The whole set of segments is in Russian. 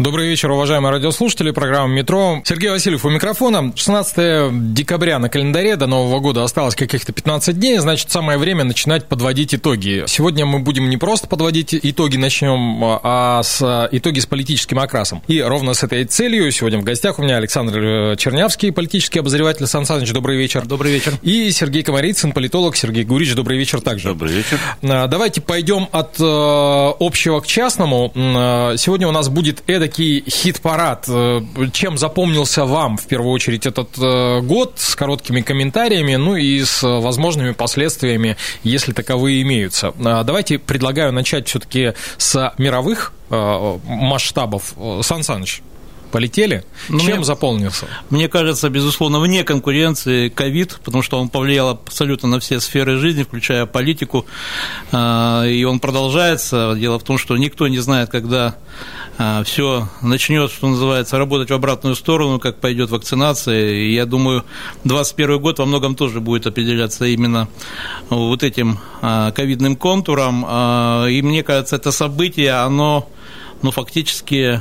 Добрый вечер, уважаемые радиослушатели. Программа «Метро». Сергей Васильев у микрофона. 16 декабря на календаре. До Нового года осталось каких-то 15 дней. Значит, самое время начинать подводить итоги. Сегодня мы будем не просто подводить итоги, начнем, а с итоги с политическим окрасом. И ровно с этой целью сегодня в гостях у меня Александр Чернявский, политический обозреватель. Сан Саныч, добрый вечер. Добрый вечер. И Сергей Комарицын, политолог. Сергей Гурич, добрый вечер также. Добрый вечер. Давайте пойдем от э, общего к частному. Сегодня у нас будет эдакий хит-парад. Чем запомнился вам, в первую очередь, этот э, год с короткими комментариями, ну и с возможными последствиями, если таковые имеются? Давайте предлагаю начать все-таки с мировых э, масштабов. Сан Саныч, полетели. Ну, Чем мне, заполнился? Мне кажется, безусловно, вне конкуренции ковид, потому что он повлиял абсолютно на все сферы жизни, включая политику, а, и он продолжается. Дело в том, что никто не знает, когда а, все начнет, что называется, работать в обратную сторону, как пойдет вакцинация. И я думаю, 2021 год во многом тоже будет определяться именно вот этим а, ковидным контуром. И мне кажется, это событие, оно ну, фактически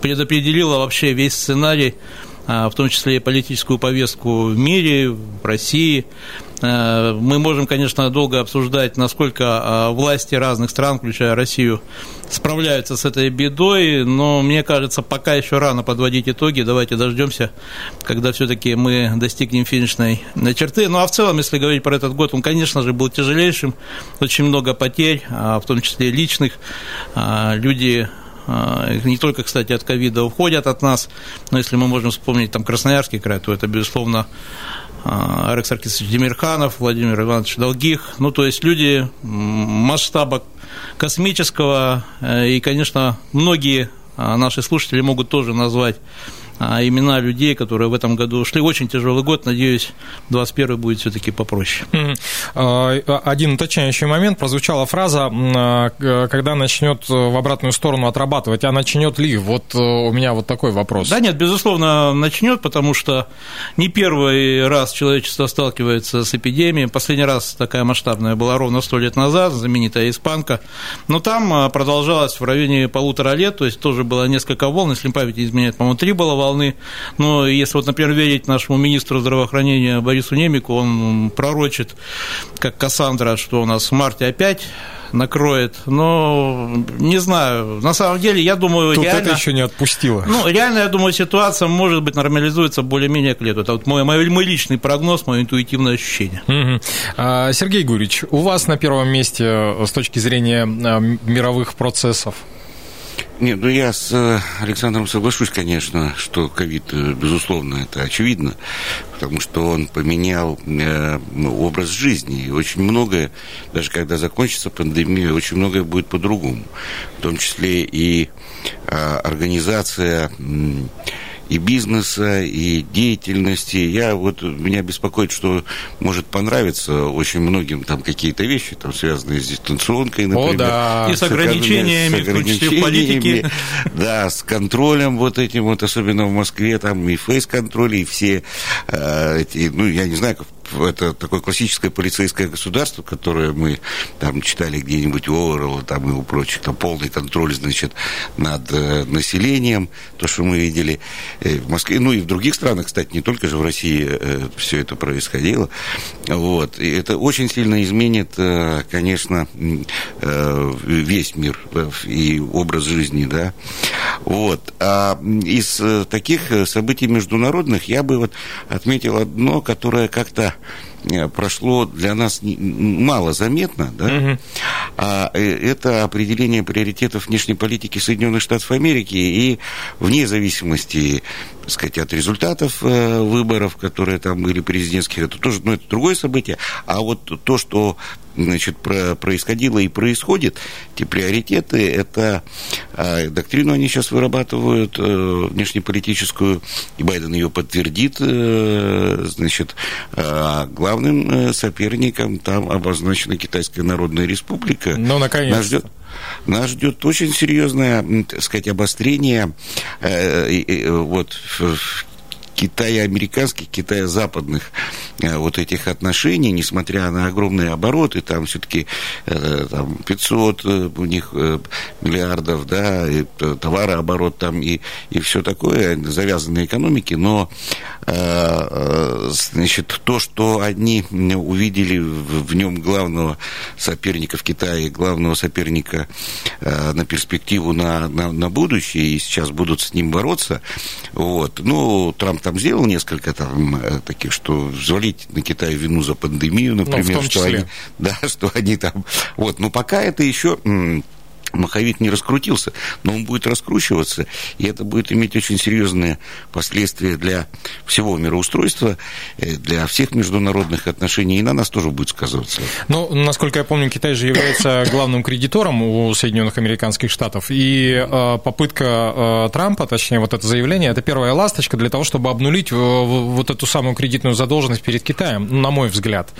предопределило вообще весь сценарий, в том числе и политическую повестку в мире, в России. Э, мы можем, конечно, долго обсуждать, насколько э, власти разных стран, включая Россию, справляются с этой бедой, но мне кажется, пока еще рано подводить итоги. Давайте дождемся, когда все-таки мы достигнем финишной черты. Ну а в целом, если говорить про этот год, он, конечно же, был тяжелейшим, очень много потерь, а в том числе личных. А, люди а, не только, кстати, от ковида уходят от нас, но если мы можем вспомнить там Красноярский край, то это, безусловно, а, Алекс Аркисович Демирханов, Владимир Иванович Долгих, ну, то есть люди масштаба космического, э, и, конечно, многие а, наши слушатели могут тоже назвать а имена людей, которые в этом году шли. Очень тяжелый год, надеюсь, 21 будет все-таки попроще. А, один уточняющий момент. Прозвучала фраза, а, когда начнет в обратную сторону отрабатывать, а начнет ли? Вот э, у меня вот такой вопрос. Да нет, безусловно, начнет, потому что не первый раз человечество сталкивается с эпидемией. Последний раз такая масштабная была ровно сто лет назад, знаменитая испанка. Но там продолжалась в районе полутора лет, то есть тоже было несколько волн, если память не изменяет, по-моему, три было волны волны. Но если вот, например, верить нашему министру здравоохранения Борису Немику, он пророчит, как Кассандра, что у нас в марте опять накроет. Но не знаю. На самом деле, я думаю, Тут реально... это еще не отпустило. Ну, реально, я думаю, ситуация может быть нормализуется более-менее к лету. Это вот мой, мой, мой личный прогноз, мое интуитивное ощущение. Угу. Сергей Гурич, у вас на первом месте э, с точки зрения э, мировых процессов нет, ну я с э, Александром соглашусь, конечно, что ковид, э, безусловно, это очевидно, потому что он поменял э, образ жизни. И очень многое, даже когда закончится пандемия, очень многое будет по-другому. В том числе и э, организация э, и бизнеса, и деятельности. Я вот меня беспокоит, что может понравиться очень многим там какие-то вещи, там связанные с дистанционкой, например. О, да. И с ограничениями, с ограничениями, в политике. Да, с контролем вот этим вот, особенно в Москве, там и фейс-контроль, и все э, эти, ну, я не знаю, как это такое классическое полицейское государство, которое мы там читали где-нибудь у Оуэлла там и у прочих, там полный контроль, значит, над э, населением, то, что мы видели э, в Москве, ну и в других странах, кстати, не только же в России э, все это происходило, вот, и это очень сильно изменит, конечно, весь мир и образ жизни, да, вот, а из э, таких событий международных я бы вот отметил одно, которое как-то Э, прошло для нас мало заметно, да, угу. а э, это определение приоритетов внешней политики Соединенных Штатов Америки и вне зависимости, так сказать, от результатов э, выборов, которые там были президентских, это тоже, ну, это другое событие, а вот то, что значит, происходило и происходит, эти приоритеты, это А доктрину они сейчас вырабатывают внешнеполитическую, и Байден ее подтвердит, значит, а главным соперником там обозначена Китайская Народная Республика. Ну, наконец. Нас ждет, нас ждет очень серьезное, так сказать, обострение вот в Китая-американских, Китая-западных э, вот этих отношений, несмотря на огромные обороты, там все-таки э, там 500 э, у них миллиардов, да, и товарооборот там и, и все такое, завязанные экономики, но значит, то, что они увидели в нем главного соперника в Китае, главного соперника на перспективу на, на, на будущее, и сейчас будут с ним бороться, вот, ну, Трамп там сделал несколько там э, таких, что взвалить на Китай вину за пандемию, ну, например, ну, что они, да, что они там, вот, но пока это еще маховик не раскрутился, но он будет раскручиваться, и это будет иметь очень серьезные последствия для всего мироустройства, э, для всех международных отношений, и на нас тоже будет сказываться. Ну, насколько я помню, Китай же является главным кредитором у Соединенных Американских Штатов, и э, попытка э, Трампа, точнее, вот это заявление, это первая ласточка для того, чтобы обнулить вот эту самую кредитную задолженность перед Китаем, на мой взгляд.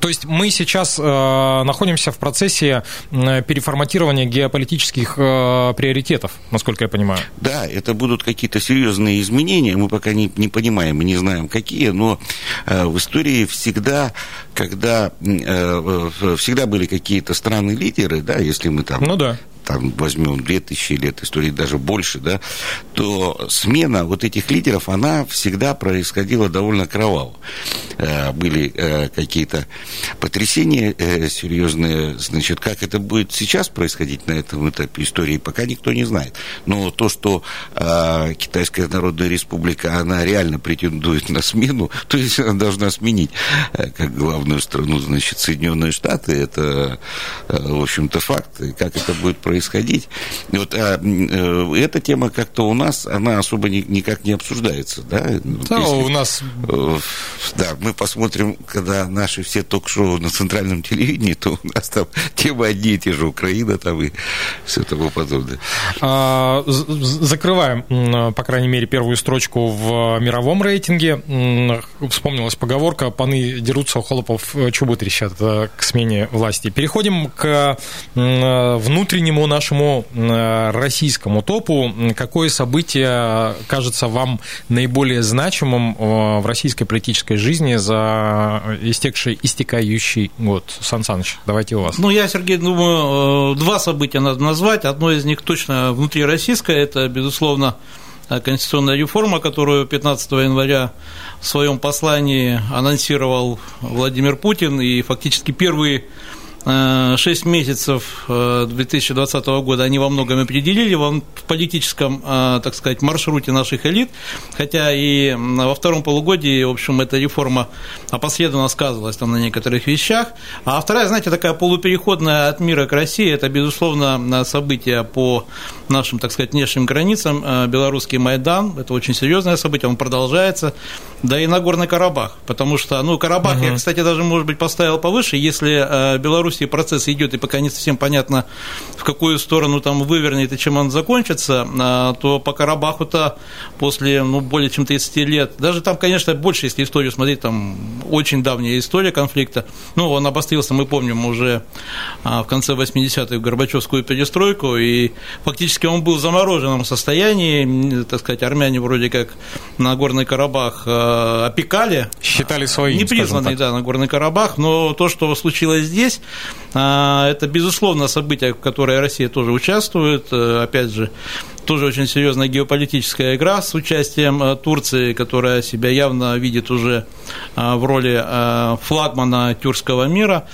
То есть мы сейчас находимся в процессе переформатирования геополитики политических э, приоритетов, насколько я понимаю. Да, это будут какие-то серьезные изменения, мы пока не, не понимаем и не знаем, какие, но э, в истории всегда, когда э, всегда были какие-то страны-лидеры, да, если мы там ну, да там возьмем 2000 лет истории, даже больше, да, то смена вот этих лидеров, она всегда происходила довольно кроваво. Э, были э, какие-то потрясения э, серьезные, значит, как это будет сейчас происходить на этом этапе истории, пока никто не знает. Но то, что Китайская Народная Республика, она реально претендует на смену, то есть она должна сменить как главную страну, значит, Соединенные Штаты, это, в общем-то, факт. И как это будет происходить, происходить. И вот а, э, эта тема как-то у нас, она особо ни, никак не обсуждается. Да, да Если, у нас... Э, да, мы посмотрим, когда наши все ток-шоу на центральном телевидении, то у нас там темы одни и те же, Украина там и все тому подобное. А, закрываем, по крайней мере, первую строчку в мировом рейтинге. Вспомнилась поговорка «Паны дерутся, у холопов чубы трещат» к смене власти. Переходим к внутреннему нашему э, российскому топу, какое событие кажется вам наиболее значимым э, в российской политической жизни за истекший, истекающий год? Сан Саныч, давайте у вас. Ну, я, Сергей, думаю, э, два события надо назвать. Одно из них точно внутрироссийское, это, безусловно, конституционная реформа, которую 15 января в своем послании анонсировал Владимир Путин, и фактически первые 6 месяцев 2020 э, года они во многом определили в политическом, э, так сказать, маршруте наших элит, хотя и во втором полугодии, в общем, эта реформа опосредованно сказывалась там на некоторых вещах. А вторая, знаете, такая полупереходная от мира к России, это, безусловно, событие по нашим, так сказать, внешним границам, э, белорусский Майдан, это очень серьезное событие, он продолжается, да и Нагорный Карабах, потому что, ну, Карабах угу. я, кстати, даже, может быть, поставил повыше, если Беларусь Белоруссии процесс идет, и пока не совсем понятно, в какую сторону там вывернет и чем он закончится, а, то по Карабаху-то после ну, более чем 30 лет, даже там, конечно, больше, если историю смотреть, там очень давняя история конфликта, ну, он обострился, мы помним, уже в конце 80-х в Горбачевскую перестройку, и фактически он был в замороженном состоянии, так сказать, армяне вроде как Нагорный Карабах а, опекали. Считали своим, Непризнанный, да, Нагорный Карабах, но то, что случилось здесь, а, это, безусловно, событие, в которое Россия тоже участвует. Э, опять же, тоже очень серьезная геополитическая игра с участием э, Турции, которая себя явно видит уже э, в роли флагмана тюркского мира.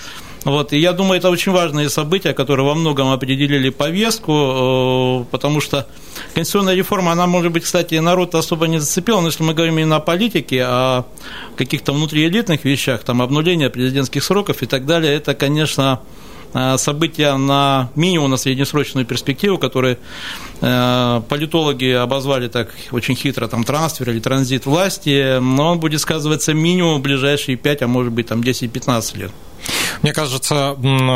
Вот, и я думаю, это очень важные события, которые во многом определили повестку, потому что конституционная реформа, она, может быть, кстати, народ особо не зацепила, но если мы говорим именно о политике, о каких-то внутриэлитных вещах, там, обнуление президентских сроков и так далее, это, конечно, э, события на минимум на среднесрочную перспективу, которые э, политологи обозвали так очень хитро, там, трансфер или транзит власти, но он будет сказываться минимум в ближайшие 5, а может быть, там, 10-15 лет. Мне кажется,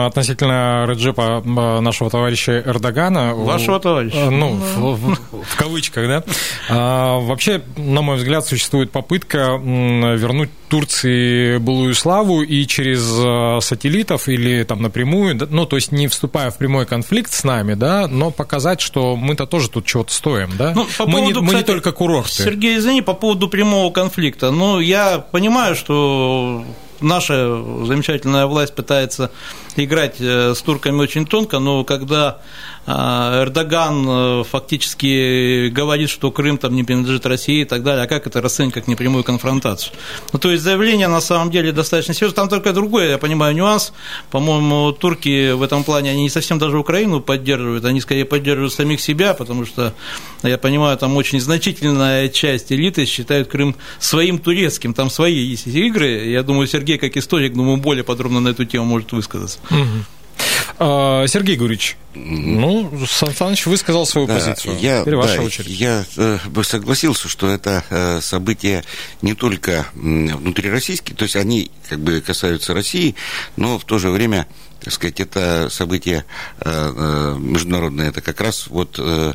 относительно Реджепа нашего товарища Эрдогана... Вашего товарища? Ну, в, в, в кавычках, да. А, вообще, на мой взгляд, существует попытка вернуть Турции былую славу и через сателлитов или там напрямую, ну, то есть не вступая в прямой конфликт с нами, да, но показать, что мы-то тоже тут чего-то стоим, да. Ну, по мы, поводу, не, мы кстати, не только курорты. Сергей, извини, по поводу прямого конфликта. Ну, я понимаю, что наша замечательная власть пытается играть э, с турками очень тонко, но когда Эрдоган э, фактически говорит, что Крым там не принадлежит России и так далее, а как это расценить как непрямую конфронтацию? Ну, то есть заявление на самом деле достаточно серьезное. Там только другой, я понимаю, нюанс. По-моему, турки в этом плане, они не совсем даже Украину поддерживают, они скорее поддерживают самих себя, потому что, я понимаю, там очень значительная часть элиты считают Крым своим турецким, там свои есть игры. Я думаю, Сергей, как историк, думаю, более подробно на эту тему может высказаться. Угу. Сергей Гурич, ну, Сан Саныч высказал свою да, позицию. Я, Теперь ваша да, очередь. Я э, бы согласился, что это э, события не только внутрироссийские, то есть они как бы касаются России, но в то же время так сказать, это событие э, э, международное, это как раз вот э,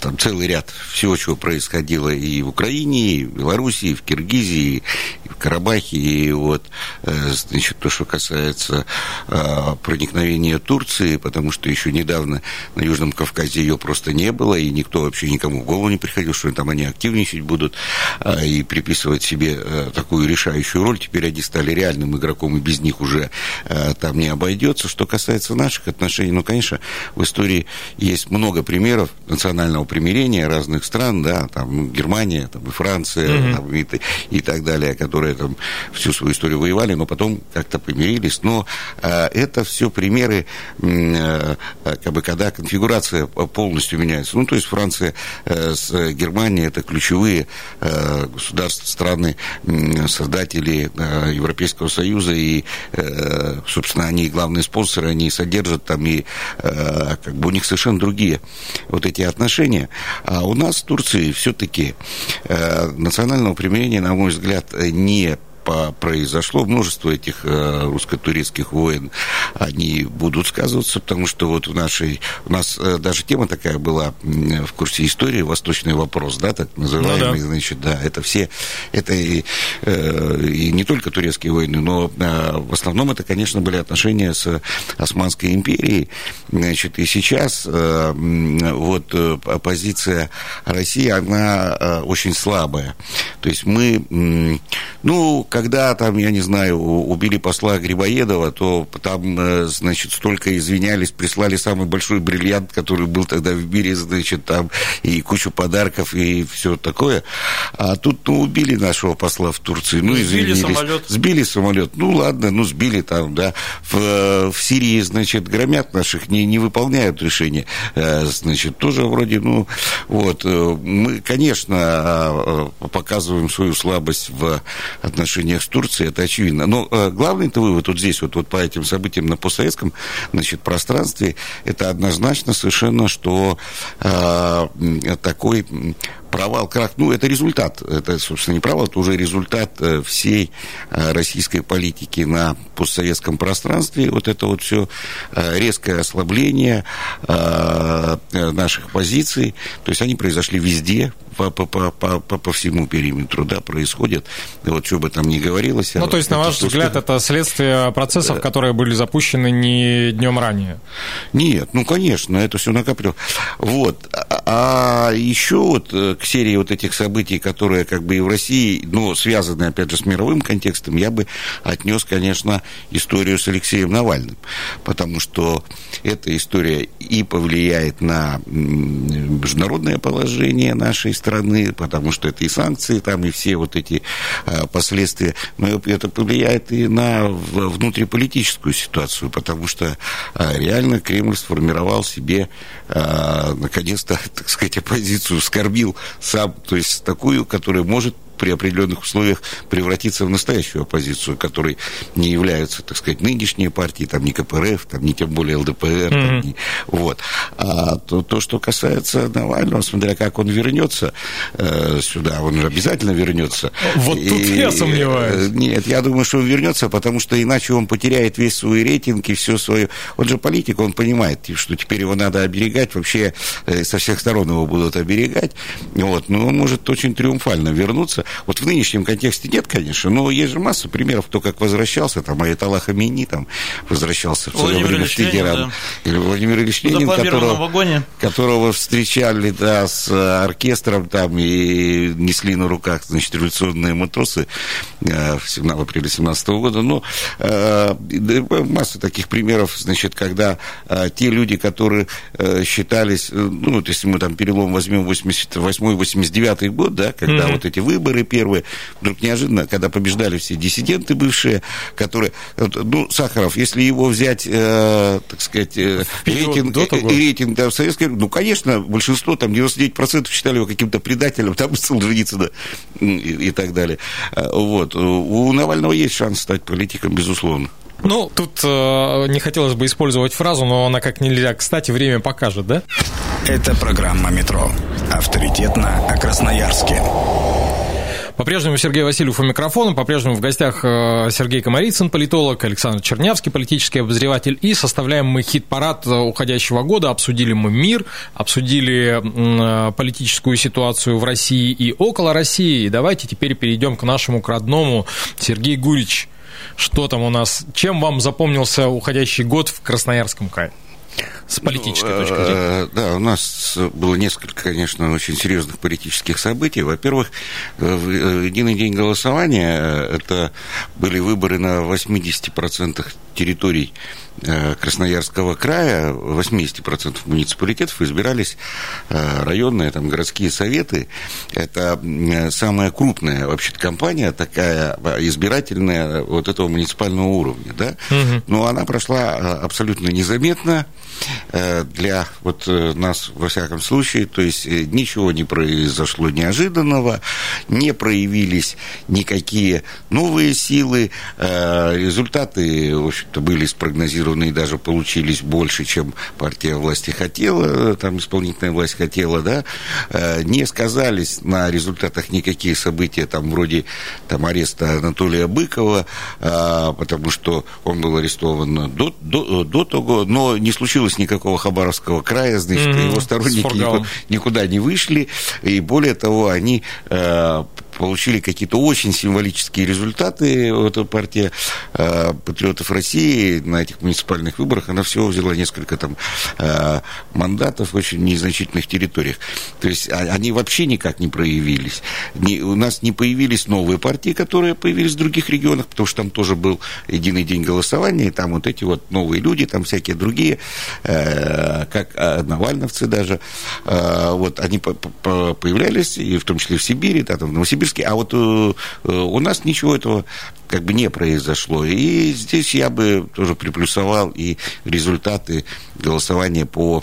там целый ряд всего, чего происходило и в Украине, и в Белоруссии, и в Киргизии, и в Карабахе, и вот, значит, то, что касается проникновения Турции, потому что еще недавно на Южном Кавказе ее просто не было, и никто вообще никому в голову не приходил, что там они активничать будут и приписывать себе такую решающую роль. Теперь они стали реальным игроком, и без них уже там не обойдется. Что касается наших отношений, ну, конечно, в истории есть много примеров национального примирения разных стран, да, там Германия, там и Франция, mm-hmm. там, и, и так далее, которые там всю свою историю воевали, но потом как-то помирились. Но э, это все примеры, э, как бы, когда конфигурация полностью меняется. Ну, то есть Франция э, с Германией это ключевые э, государства, страны, э, создатели э, Европейского Союза, и, э, собственно, они они главные спонсоры, они содержат там и э, как бы у них совершенно другие вот эти отношения. А у нас в Турции все-таки э, национального примирения, на мой взгляд, не произошло, множество этих э, русско-турецких войн, они будут сказываться, потому что вот в нашей, у нас э, даже тема такая была в курсе истории, восточный вопрос, да, так называемый, ну, да. значит, да, это все, это и, э, и не только турецкие войны, но в основном это, конечно, были отношения с Османской империей, значит, и сейчас вот позиция России, она очень слабая, то есть мы, ну, когда там, я не знаю, убили посла Грибоедова, то там, э, значит, столько извинялись, прислали самый большой бриллиант, который был тогда в мире, значит, там и кучу подарков и все такое. А тут, ну, убили нашего посла в Турции, ну, извинились. Сбили самолет. Сбили самолет. Ну, ладно, ну, сбили там, да. В, в Сирии, значит, громят наших, не, не выполняют решения. Э, значит, тоже вроде, ну, вот. Э, мы, конечно, показываем свою слабость в отношении отношениях с Турцией, это очевидно. Но э, главный-то вывод вот здесь, вот, вот по этим событиям на постсоветском значит, пространстве, это однозначно совершенно, что э, такой провал, крах, ну, это результат, это, собственно, не провал, это уже результат э, всей э, российской политики на постсоветском пространстве, вот это вот все э, резкое ослабление наших позиций, то есть они произошли везде, по, по, по, по, по всему периметру, да, происходит, вот что бы там ни говорилось. Ну, то есть, на ваш что, взгляд, что... это следствие процессов, которые были запущены не днем ранее? Нет, ну, конечно, это все накапливалось. Вот, а, а еще вот к серии вот этих событий, которые как бы и в России, но связаны, опять же, с мировым контекстом, я бы отнес, конечно, историю с Алексеем Навальным, потому что эта история и повлияет на международное положение нашей страны, потому что это и санкции, там и все вот эти а, последствия, но это повлияет и на внутриполитическую ситуацию, потому что а, реально Кремль сформировал себе а, наконец-то, так сказать, оппозицию, скорбил сам, то есть такую, которая может при определенных условиях превратиться в настоящую оппозицию, которой не являются, так сказать, нынешние партии, там, не КПРФ, там, не тем более ЛДПР. Mm-hmm. Там, не, вот. А то, то, что касается Навального, смотря как он вернется э, сюда, он обязательно вернется. Вот тут и, я сомневаюсь. Нет, я думаю, что он вернется, потому что иначе он потеряет весь свой рейтинг и все свое. Он же политик, он понимает, что теперь его надо оберегать, вообще э, со всех сторон его будут оберегать. Вот. Но он может очень триумфально вернуться. Вот в нынешнем контексте нет, конечно, но есть же масса примеров, кто как возвращался, там, Аятолла Хамини там возвращался в свое время в Тегеран. Да. Или Владимир Ильич Ленин, которого, вагоне. которого встречали, да, с оркестром там и несли на руках, значит, революционные матросы э, в апреле 17 года. Ну, э, масса таких примеров, значит, когда э, те люди, которые считались, ну, вот если мы там перелом возьмем 88-89 год, да, когда mm-hmm. вот эти выборы первые, вдруг неожиданно, когда побеждали все диссиденты бывшие, которые, ну, Сахаров, если его взять, э, так сказать, э, рейтинг, до того? рейтинг да, в Советском ну, конечно, большинство, там, 99% считали его каким-то предателем, там, Солженицына и, и так далее. Э, вот. У Навального есть шанс стать политиком, безусловно. Ну, тут э, не хотелось бы использовать фразу, но она как нельзя кстати время покажет, да? Это программа «Метро». Авторитетно о Красноярске. По-прежнему Сергей Васильев у микрофона, по-прежнему в гостях э, Сергей Комарицын, политолог, Александр Чернявский, политический обозреватель, и составляем мы хит-парад э, уходящего года, обсудили мы мир, обсудили э, политическую ситуацию в России и около России, и давайте теперь перейдем к нашему, к родному. Сергей Гурич, что там у нас, чем вам запомнился уходящий год в Красноярском крае? С политической ну, точки зрения. Э, да, у нас было несколько, конечно, очень серьезных политических событий. Во-первых, в э, единый день голосования э, это были выборы на 80% территорий Красноярского края, 80% муниципалитетов избирались районные, там, городские советы. Это самая крупная вообще компания такая избирательная вот этого муниципального уровня, да. Угу. Но она прошла абсолютно незаметно. Э, для вот э, нас, во всяком случае, то есть э, ничего не произошло неожиданного, не проявились никакие новые силы, результаты, в общем-то, были спрогнозированы и даже получились больше, чем партия власти хотела, там исполнительная власть хотела, да, не сказались на результатах никакие события, там, вроде там, ареста Анатолия Быкова, потому что он был арестован до, до, до того, но не случилось случилось никакого Хабаровского края, значит, mm-hmm. его сторонники никуда не вышли, и более того, они э, получили какие-то очень символические результаты. Эта партия э, патриотов России на этих муниципальных выборах, она всего взяла несколько там э, мандатов в очень незначительных территориях. То есть а, они вообще никак не проявились. Не, у нас не появились новые партии, которые появились в других регионах, потому что там тоже был единый день голосования, и там вот эти вот новые люди, там всякие другие, э, как э, навальновцы даже, э, вот они по по появлялись, и в том числе в Сибири, да, там в Новосибирске, Новосибирске, а вот э, э, у нас ничего этого как бы не произошло. И здесь я бы тоже приплюсовал и результаты голосования по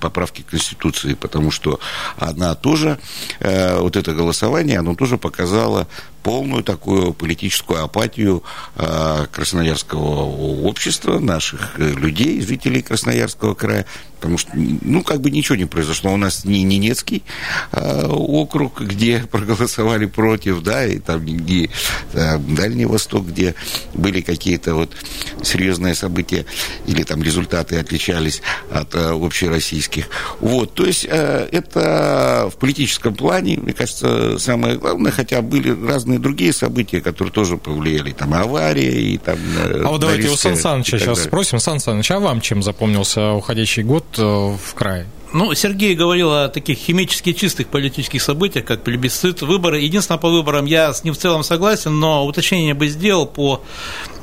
поправке Конституции, потому что она тоже, э, вот это голосование, оно тоже показало полную такую политическую апатию красноярского общества, наших людей, жителей Красноярского края, потому что, ну, как бы ничего не произошло. У нас не Ненецкий округ, где проголосовали против, да, и там не Дальний Восток, где были какие-то вот серьезные события или там результаты отличались от а, общероссийских. Вот, то есть а, это в политическом плане, мне кажется, самое главное, хотя были разные другие события, которые тоже повлияли, там авария и там... А вот давайте у Сан Саныча сейчас далее. спросим. Сан Саныч, а вам чем запомнился уходящий год Э, в крае. Ну, Сергей говорил о таких химически чистых политических событиях, как плебисцит, выборы. Единственное, по выборам я с ним в целом согласен, но уточнение бы сделал по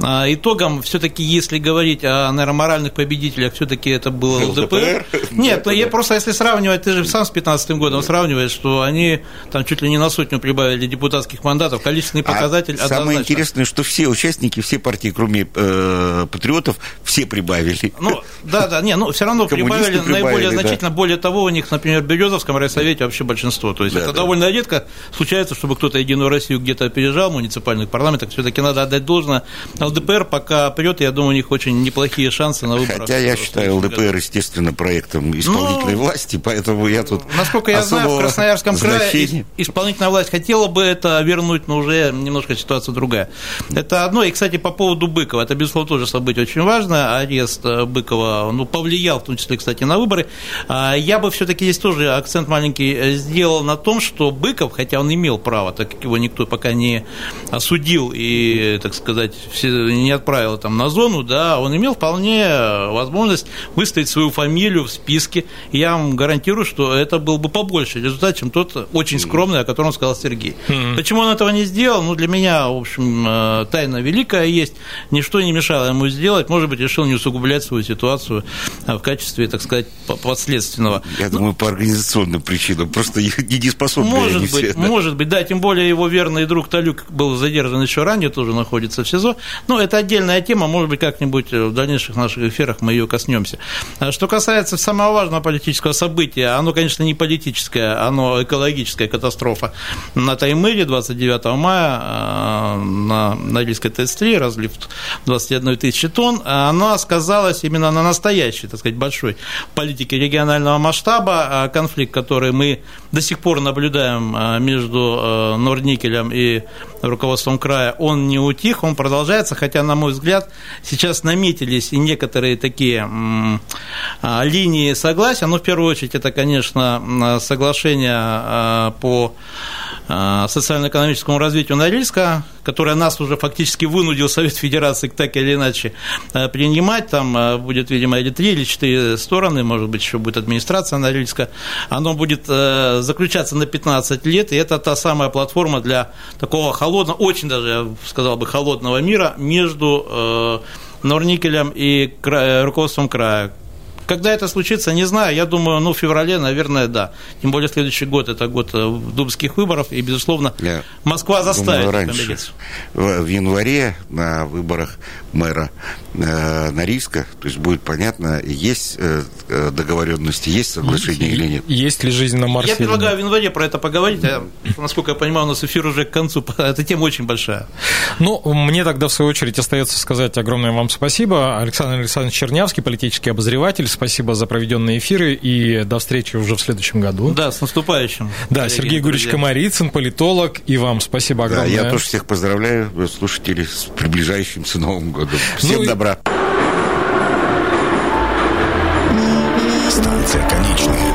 а, итогам. Все-таки, если говорить о, наверное, моральных победителях, все-таки это был ЛДПР. Нет, но я просто, если сравнивать, ты же сам с 15 годом сравниваешь, что они там чуть ли не на сотню прибавили депутатских мандатов, количественный а показатель а однозначно. Самое интересное, что все участники, все партии, кроме э, патриотов, все прибавили. Ну, да, да, не, ну все равно прибавили, прибавили наиболее да. значительно более того, у них, например, в Березовском райсовете вообще большинство. То есть Да, это да. довольно редко случается, чтобы кто-то Единую Россию где-то опережал в муниципальных парламентах. Все-таки надо отдать должное. ЛДПР пока прет, я думаю, у них очень неплохие шансы на выборах. Хотя я считаю. ЛДПР, естественно, проектом исполнительной Ну, власти, поэтому я тут Насколько я знаю, в Красноярском крае значения. ис- исполнительная власть хотела бы это вернуть, но уже немножко ситуация другая. Это одно. И, кстати, по поводу Быкова. Это, безусловно, тоже событие очень важное. Арест э, Быкова ну, повлиял, в том числе, кстати, на выборы. А Я бы все-таки здесь тоже акцент маленький э, сделал на том, что Быков, хотя он имел право, так как его никто пока не осудил и, так сказать, не отправил там на зону, да, он имел вполне э, возможность выставить свою фамилию в списке. И я вам гарантирую, что это был бы побольше результат, чем тот очень скромный, о котором сказал Сергей. Почему он этого не сделал? Ну, для меня, в общем, э, тайна великая есть. Ничто не мешало ему сделать. Может быть, решил не усугублять свою ситуацию в качестве, так сказать, по- подследственного. Я думаю, по организационным причинам. Просто недееспособны Может они быть, все. да. может быть, да, тем более его верный друг Талюк был задержан еще ранее, тоже находится в СИЗО. Но это отдельная тема, может быть, как-нибудь в дальнейших наших эфирах мы ее коснемся. А Что касается самого важного политического события, оно, конечно, не политическое, оно экологическая катастрофа. На Таймыре 29 мая э, на Норильской ТЭЦ-3 разлив 21 тысячи тонн, она сказалась именно на настоящей, так сказать, большой политике регионального масштаба, а конфликт, который мы до сих пор наблюдаем а, между э, Норникелем и руководством края, он не утих, он продолжается, хотя, на мой взгляд, сейчас наметились и некоторые такие а, линии согласия, но в первую очередь это, конечно, соглашение по социально-экономическому развитию Норильска, которое нас уже фактически вынудил Совет Федерации так или иначе э, принимать. Там э, будет, видимо, или три, или четыре стороны, может быть, еще будет администрация Норильска. Оно будет э, заключаться на 15 лет, и это та самая платформа для такого холодного, очень даже, я сказал бы, холодного мира между э, Норникелем и руководством края. Когда это случится, не знаю. Я думаю, ну, в феврале, наверное, да. Тем более следующий год – это год э, думских выборов, и, безусловно, Я Москва заставит думаю, раньше, в, в январе на выборах мэра э, Норильска, то есть будет понятно, есть э, э, договоренности, есть соглашение или нет. Есть ли жизнь на Марсе? Я предлагаю в январе про это поговорить. а, Насколько я понимаю, у нас эфир уже к концу. Эта тема очень большая. Ну, мне тогда, в свою очередь, остается сказать огромное вам спасибо. Александр Александрович Чернявский, политический обозреватель. Спасибо за проведенные эфиры и до встречи уже в следующем году. Да, с наступающим. Да, коллеги, Сергей друзья. Комарицын, политолог, и вам спасибо Да, огромное. я тоже всех поздравляю, э, слушателей, с приближающимся Новым годом. Всем Ну и- добра. Станция конечная.